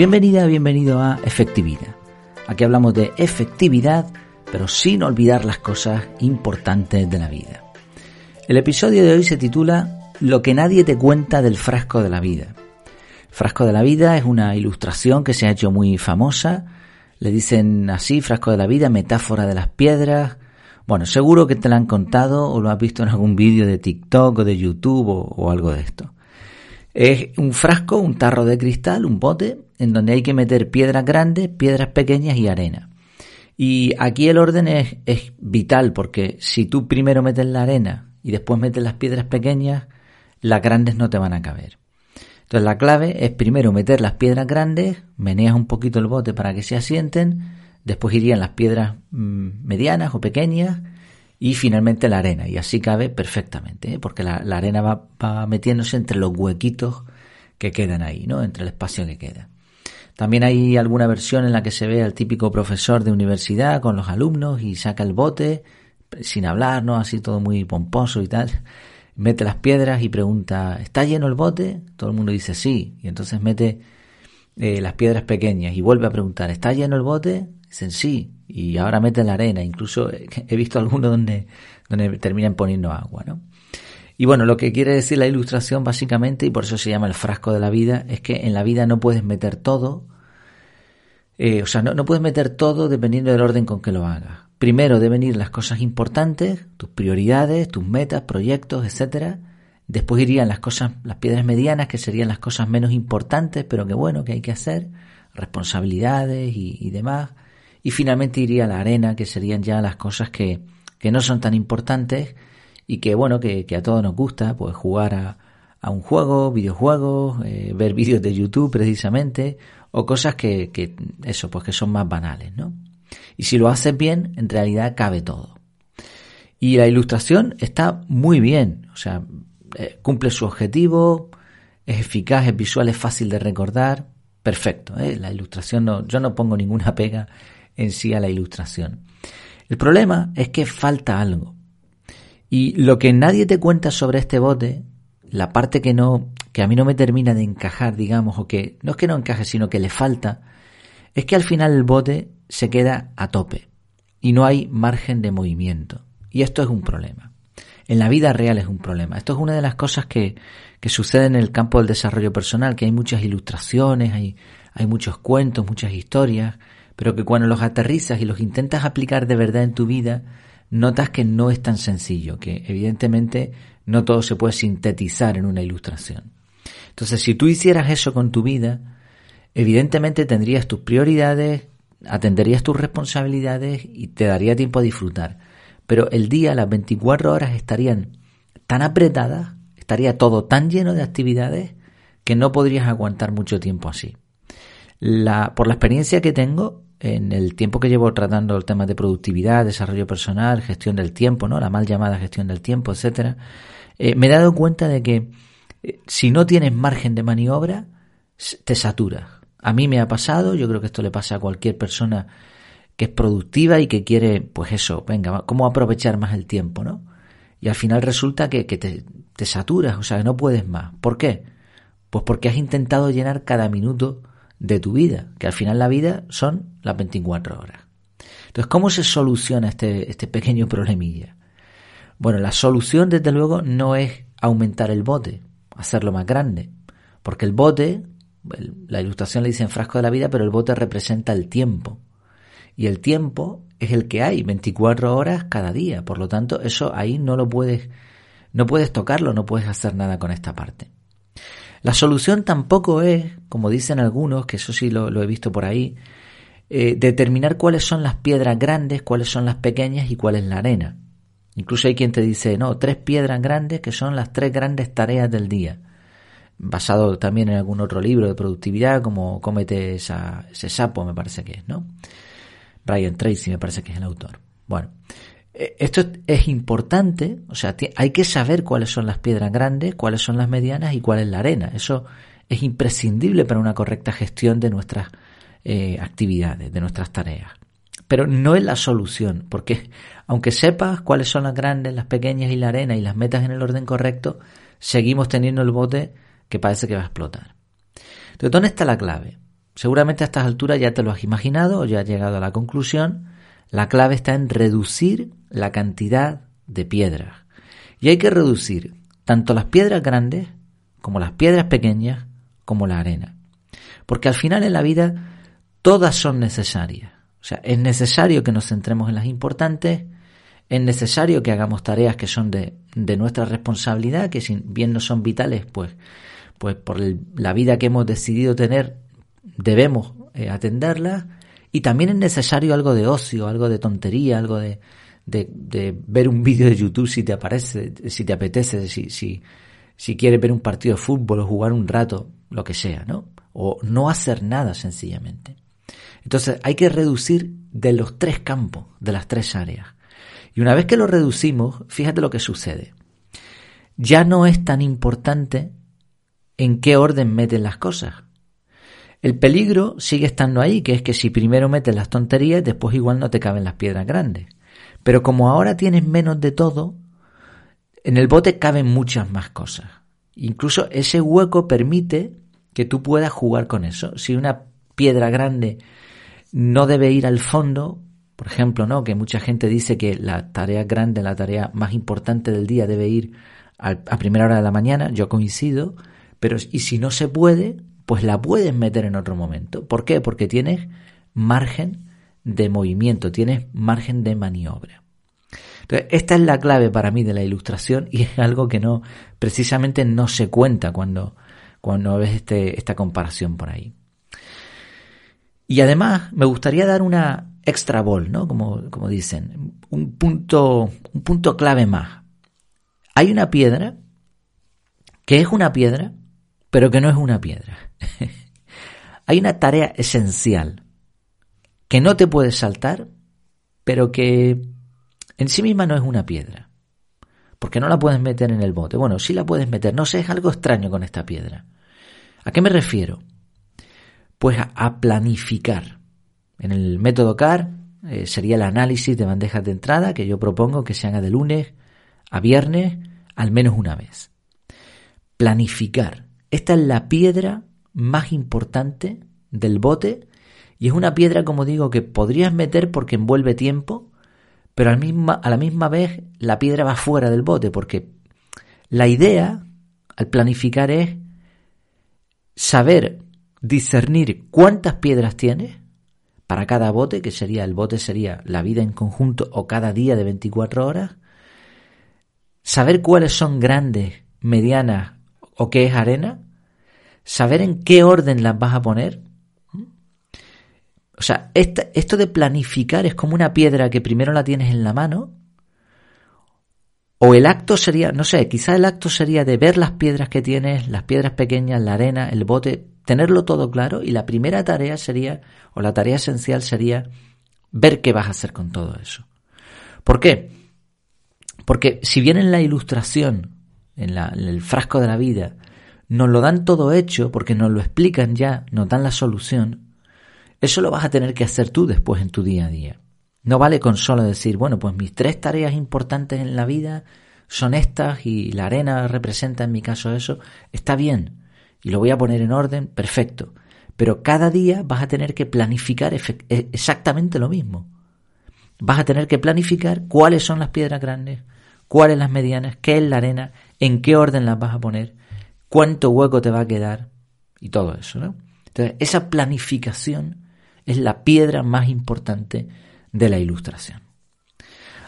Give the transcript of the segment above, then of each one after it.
Bienvenida, bienvenido a Efectividad. Aquí hablamos de efectividad, pero sin olvidar las cosas importantes de la vida. El episodio de hoy se titula Lo que nadie te cuenta del frasco de la vida. Frasco de la vida es una ilustración que se ha hecho muy famosa. Le dicen así, frasco de la vida, metáfora de las piedras. Bueno, seguro que te la han contado o lo has visto en algún vídeo de TikTok o de YouTube o, o algo de esto. Es un frasco, un tarro de cristal, un bote, en donde hay que meter piedras grandes, piedras pequeñas y arena. Y aquí el orden es, es, vital porque si tú primero metes la arena y después metes las piedras pequeñas, las grandes no te van a caber. Entonces la clave es primero meter las piedras grandes, meneas un poquito el bote para que se asienten, después irían las piedras mmm, medianas o pequeñas y finalmente la arena. Y así cabe perfectamente, ¿eh? porque la, la arena va, metiéndose entre los huequitos que quedan ahí, ¿no? Entre el espacio que queda. También hay alguna versión en la que se ve al típico profesor de universidad con los alumnos y saca el bote sin hablar, ¿no? Así todo muy pomposo y tal. Mete las piedras y pregunta, ¿está lleno el bote? Todo el mundo dice sí. Y entonces mete eh, las piedras pequeñas y vuelve a preguntar, ¿está lleno el bote? Dicen sí. Y ahora mete la arena. Incluso he visto algunos donde, donde terminan poniendo agua, ¿no? Y bueno, lo que quiere decir la ilustración básicamente, y por eso se llama el frasco de la vida, es que en la vida no puedes meter todo, eh, o sea, no, no, puedes meter todo dependiendo del orden con que lo hagas. Primero deben ir las cosas importantes, tus prioridades, tus metas, proyectos, etcétera. Después irían las cosas, las piedras medianas, que serían las cosas menos importantes, pero que bueno, que hay que hacer, responsabilidades y, y demás. Y finalmente iría la arena, que serían ya las cosas que, que no son tan importantes y que bueno, que, que a todos nos gusta, pues jugar a, a un juego, videojuegos, eh, ver vídeos de YouTube precisamente, o cosas que, que, eso, pues que son más banales, ¿no? Y si lo haces bien, en realidad cabe todo. Y la ilustración está muy bien, o sea, eh, cumple su objetivo, es eficaz, es visual, es fácil de recordar, perfecto. ¿eh? La ilustración, no, yo no pongo ninguna pega en sí a la ilustración. El problema es que falta algo. Y lo que nadie te cuenta sobre este bote, la parte que no, que a mí no me termina de encajar, digamos, o que no es que no encaje, sino que le falta, es que al final el bote se queda a tope y no hay margen de movimiento. Y esto es un problema. En la vida real es un problema. Esto es una de las cosas que, que sucede en el campo del desarrollo personal, que hay muchas ilustraciones, hay, hay muchos cuentos, muchas historias, pero que cuando los aterrizas y los intentas aplicar de verdad en tu vida, notas que no es tan sencillo, que evidentemente no todo se puede sintetizar en una ilustración. Entonces, si tú hicieras eso con tu vida, evidentemente tendrías tus prioridades, atenderías tus responsabilidades y te daría tiempo a disfrutar. Pero el día, las 24 horas estarían tan apretadas, estaría todo tan lleno de actividades que no podrías aguantar mucho tiempo así. Por la experiencia que tengo, en el tiempo que llevo tratando el tema de productividad, desarrollo personal, gestión del tiempo, ¿no? La mal llamada gestión del tiempo, etcétera, eh, me he dado cuenta de que eh, si no tienes margen de maniobra, te saturas. A mí me ha pasado, yo creo que esto le pasa a cualquier persona que es productiva y que quiere, pues eso, venga, cómo aprovechar más el tiempo, ¿no? Y al final resulta que, que te, te saturas, o sea, que no puedes más. ¿Por qué? Pues porque has intentado llenar cada minuto de tu vida, que al final la vida son las 24 horas. Entonces, ¿cómo se soluciona este, este pequeño problemilla? Bueno, la solución, desde luego, no es aumentar el bote, hacerlo más grande, porque el bote, la ilustración le dice en frasco de la vida, pero el bote representa el tiempo. Y el tiempo es el que hay, 24 horas cada día. Por lo tanto, eso ahí no lo puedes, no puedes tocarlo, no puedes hacer nada con esta parte. La solución tampoco es, como dicen algunos, que eso sí lo, he visto por ahí, eh, determinar cuáles son las piedras grandes, cuáles son las pequeñas y cuál es la arena. Incluso hay quien te dice, no, tres piedras grandes que son las tres grandes tareas del día. Basado también en algún otro libro de productividad, como Cómete esa, ese sapo, me parece que es, ¿no? Brian Tracy me parece que es el autor. Bueno, esto es importante, o sea, hay que saber cuáles son las piedras grandes, cuáles son las medianas y cuál es la arena. Eso es imprescindible para una correcta gestión de nuestras eh, actividades, de nuestras tareas. Pero no es la solución, porque aunque sepas cuáles son las grandes, las pequeñas y la arena y las metas en el orden correcto, seguimos teniendo el bote que parece que va a explotar. Entonces, ¿dónde está la clave? Seguramente a estas alturas ya te lo has imaginado o ya has llegado a la conclusión. La clave está en reducir la cantidad de piedras. Y hay que reducir tanto las piedras grandes como las piedras pequeñas como la arena. Porque al final en la vida todas son necesarias. O sea, es necesario que nos centremos en las importantes, es necesario que hagamos tareas que son de, de nuestra responsabilidad, que si bien no son vitales, pues, pues por la vida que hemos decidido tener, debemos eh, atenderlas. Y también es necesario algo de ocio, algo de tontería, algo de, de, de ver un vídeo de YouTube si te aparece, si te apetece, si, si, si quieres ver un partido de fútbol o jugar un rato, lo que sea, ¿no? O no hacer nada sencillamente. Entonces hay que reducir de los tres campos, de las tres áreas. Y una vez que lo reducimos, fíjate lo que sucede. Ya no es tan importante en qué orden meten las cosas. El peligro sigue estando ahí, que es que si primero metes las tonterías, después igual no te caben las piedras grandes. Pero como ahora tienes menos de todo, en el bote caben muchas más cosas. Incluso ese hueco permite que tú puedas jugar con eso. Si una piedra grande no debe ir al fondo, por ejemplo, ¿no? Que mucha gente dice que la tarea grande, la tarea más importante del día debe ir a primera hora de la mañana, yo coincido, pero y si no se puede, pues la puedes meter en otro momento. ¿Por qué? Porque tienes margen de movimiento, tienes margen de maniobra. Entonces, esta es la clave para mí de la ilustración y es algo que no, precisamente no se cuenta cuando, cuando ves este, esta comparación por ahí. Y además me gustaría dar una extra ball, ¿no? Como, como dicen, un punto, un punto clave más. Hay una piedra que es una piedra, pero que no es una piedra. Hay una tarea esencial que no te puedes saltar, pero que en sí misma no es una piedra. Porque no la puedes meter en el bote. Bueno, sí la puedes meter. No sé, es algo extraño con esta piedra. ¿A qué me refiero? Pues a, planificar. En el método CAR eh, sería el análisis de bandejas de entrada que yo propongo que se haga de lunes a viernes al menos una vez. Planificar. Esta es la piedra más importante del bote y es una piedra, como digo, que podrías meter porque envuelve tiempo, pero a la misma, vez la piedra va fuera del bote porque la idea al planificar es saber discernir cuántas piedras tienes para cada bote, que sería el bote sería la vida en conjunto o cada día de 24 horas, saber cuáles son grandes, medianas o qué es arena, saber en qué orden las vas a poner. O sea, esto de planificar es como una piedra que primero la tienes en la mano, o el acto sería, no sé, quizá el acto sería de ver las piedras que tienes, las piedras pequeñas, la arena, el bote, tenerlo todo claro y la primera tarea sería, o la tarea esencial sería, ver qué vas a hacer con todo eso. ¿Por qué? Porque si bien en la ilustración, en, en el frasco de la vida, nos lo dan todo hecho, porque nos lo explican ya, nos dan la solución, eso lo vas a tener que hacer tú después en tu día a día. No vale con solo decir, bueno, pues mis tres tareas importantes en la vida son estas y la arena representa en mi caso eso. Está bien, y lo voy a poner en orden, perfecto. Pero cada día vas a tener que planificar e-, exactamente lo mismo. Vas a tener que planificar cuáles son las piedras grandes, cuáles las medianas, qué es la arena, en qué orden las vas a poner, cuánto hueco te va a quedar y todo eso, ¿no? Entonces, esa planificación es la piedra más importante de la ilustración.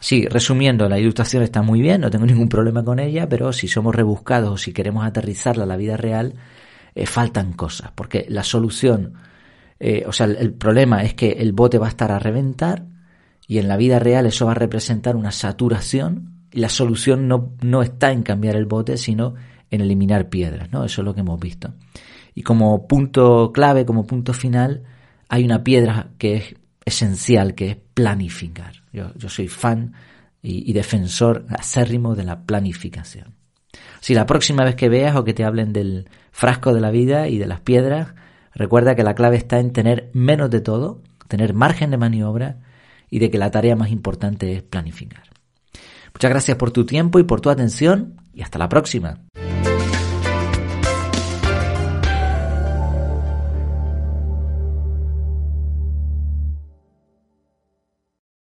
Sí, resumiendo, la ilustración está muy bien, no tengo ningún problema con ella, pero si somos rebuscados o si queremos aterrizarla a la vida real, eh, faltan cosas, porque la solución, eh, o sea, el, problema es que el bote va a estar a reventar y en la vida real eso va a representar una saturación y la solución no, no está en cambiar el bote, sino en eliminar piedras, ¿no? Eso es lo que hemos visto. Y como punto clave, como punto final, hay una piedra que es esencial, que es planificar. Yo, soy fan y, defensor acérrimo de la planificación. Si la próxima vez que veas o que te hablen del frasco de la vida y de las piedras, recuerda que la clave está en tener menos de todo, tener margen de maniobra y de que la tarea más importante es planificar. Muchas gracias por tu tiempo y por tu atención y hasta la próxima.